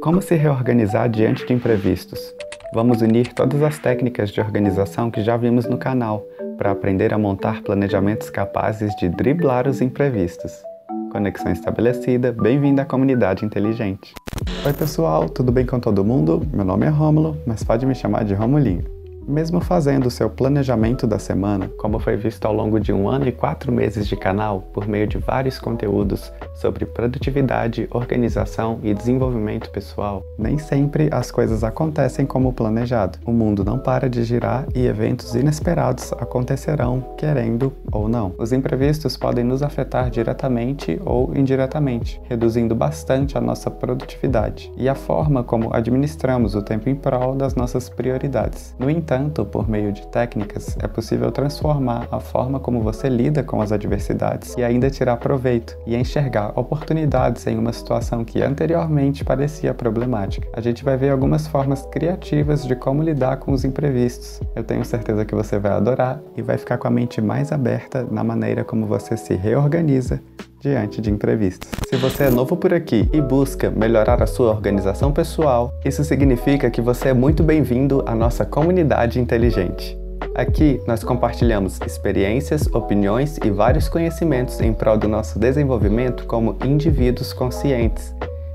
Como se reorganizar diante de imprevistos? Vamos unir todas as técnicas de organização que já vimos no canal para aprender a montar planejamentos capazes de driblar os imprevistos. Conexão estabelecida, bem-vindo à comunidade inteligente. Oi pessoal, tudo bem com todo mundo? Meu nome é Rômulo, mas pode me chamar de Romulinho. Mesmo fazendo o seu planejamento da semana, como foi visto ao longo de um ano e quatro meses de canal, por meio de vários conteúdos sobre produtividade, organização e desenvolvimento pessoal, nem sempre as coisas acontecem como planejado. O mundo não para de girar e eventos inesperados acontecerão, querendo ou não. Os imprevistos podem nos afetar diretamente ou indiretamente, reduzindo bastante a nossa produtividade e a forma como administramos o tempo em prol das nossas prioridades. No entanto, por meio de técnicas, é possível transformar a forma como você lida com as adversidades e ainda tirar proveito e enxergar oportunidades em uma situação que anteriormente parecia problemática. A gente vai ver algumas formas criativas de como lidar com os imprevistos. Eu tenho certeza que você vai adorar e vai ficar com a mente mais aberta na maneira como você se reorganiza diante de imprevistos. Se você é novo por aqui e busca melhorar a sua organização pessoal, isso significa que você é muito bem-vindo à nossa comunidade inteligente. Aqui nós compartilhamos experiências, opiniões e vários conhecimentos em prol do nosso desenvolvimento como indivíduos conscientes.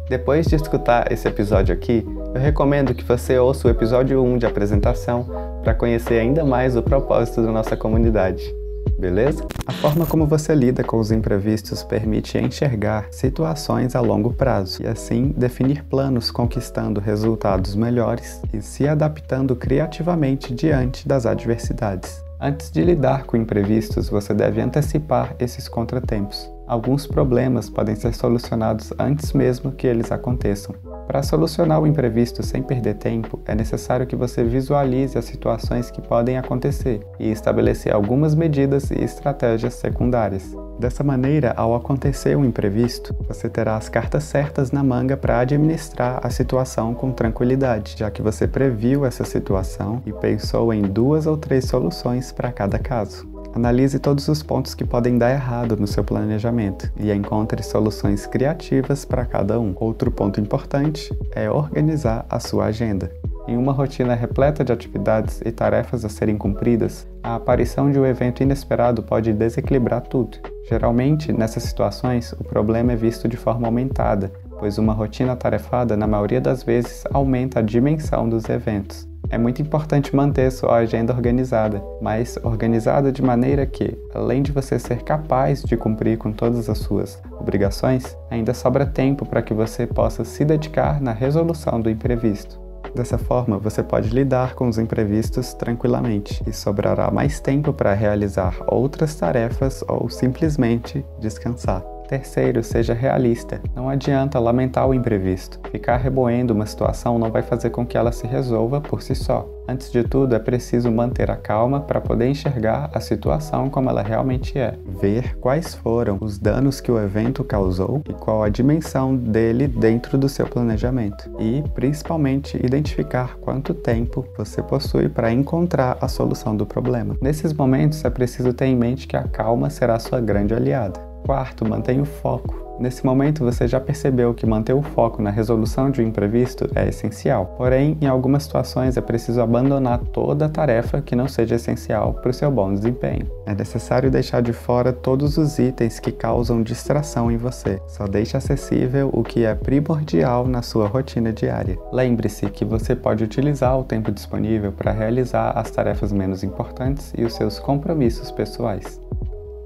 Depois de escutar esse episódio aqui, eu recomendo que você ouça o episódio 1 de apresentação para conhecer ainda mais o propósito da nossa comunidade beleza? A forma como você lida com os imprevistos permite enxergar situações a longo prazo e assim definir planos conquistando resultados melhores e se adaptando criativamente diante das adversidades. Antes de lidar com imprevistos, você deve antecipar esses contratempos. Alguns problemas podem ser solucionados antes mesmo que eles aconteçam. Para solucionar o imprevisto sem perder tempo, é necessário que você visualize as situações que podem acontecer e estabelecer algumas medidas e estratégias secundárias. Dessa maneira, ao acontecer um imprevisto, você terá as cartas certas na manga para administrar a situação com tranquilidade, já que você previu essa situação e pensou em duas ou três soluções para cada caso. Analise todos os pontos que podem dar errado no seu planejamento e encontre soluções criativas para cada um. Outro ponto importante é organizar a sua agenda. Em uma rotina repleta de atividades e tarefas a serem cumpridas, a aparição de um evento inesperado pode desequilibrar tudo. Geralmente, nessas situações, o problema é visto de forma aumentada, pois uma rotina tarefada, na maioria das vezes, aumenta a dimensão dos eventos. É muito importante manter sua agenda organizada, mas organizada de maneira que, além de você ser capaz de cumprir com todas as suas obrigações, ainda sobra tempo para que você possa se dedicar na resolução do imprevisto. Dessa forma, você pode lidar com os imprevistos tranquilamente e sobrará mais tempo para realizar outras tarefas ou simplesmente descansar. Terceiro, seja realista. Não adianta lamentar o imprevisto. Ficar remoendo uma situação não vai fazer com que ela se resolva por si só. Antes de tudo, é preciso manter a calma para poder enxergar a situação como ela realmente é. Ver quais foram os danos que o evento causou e qual a dimensão dele dentro do seu planejamento. E, principalmente, identificar quanto tempo você possui para encontrar a solução do problema. Nesses momentos, é preciso ter em mente que a calma será sua grande aliada. Quarto, mantenha o foco. Nesse momento, você já percebeu que manter o foco na resolução de um imprevisto é essencial. Porém, em algumas situações é preciso abandonar toda tarefa que não seja essencial para o seu bom desempenho. É necessário deixar de fora todos os itens que causam distração em você. Só deixe acessível o que é primordial na sua rotina diária. Lembre-se que você pode utilizar o tempo disponível para realizar as tarefas menos importantes e os seus compromissos pessoais.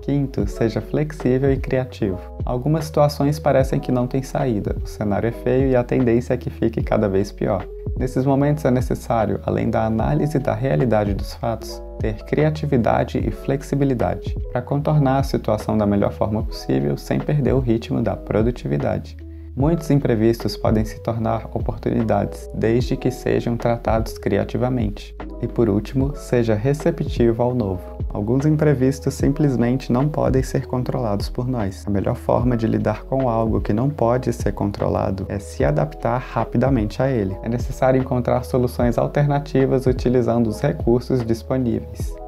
Quinto, seja flexível e criativo. Algumas situações parecem que não têm saída, o cenário é feio e a tendência é que fique cada vez pior. Nesses momentos é necessário, além da análise da realidade dos fatos, ter criatividade e flexibilidade para contornar a situação da melhor forma possível sem perder o ritmo da produtividade. Muitos imprevistos podem se tornar oportunidades, desde que sejam tratados criativamente. E por último, seja receptivo ao novo. Alguns imprevistos simplesmente não podem ser controlados por nós. A melhor forma de lidar com algo que não pode ser controlado é se adaptar rapidamente a ele. É necessário encontrar soluções alternativas utilizando os recursos disponíveis.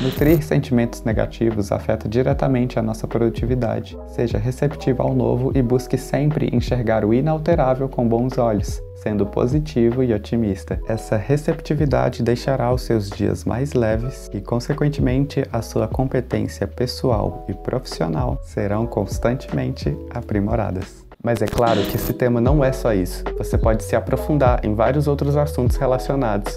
Nutrir sentimentos negativos afeta diretamente a nossa produtividade. Seja receptivo ao novo e busque sempre enxergar o inalterável com bons olhos, sendo positivo e otimista. Essa receptividade deixará os seus dias mais leves e, consequentemente, a sua competência pessoal e profissional serão constantemente aprimoradas. Mas é claro que esse tema não é só isso. Você pode se aprofundar em vários outros assuntos relacionados.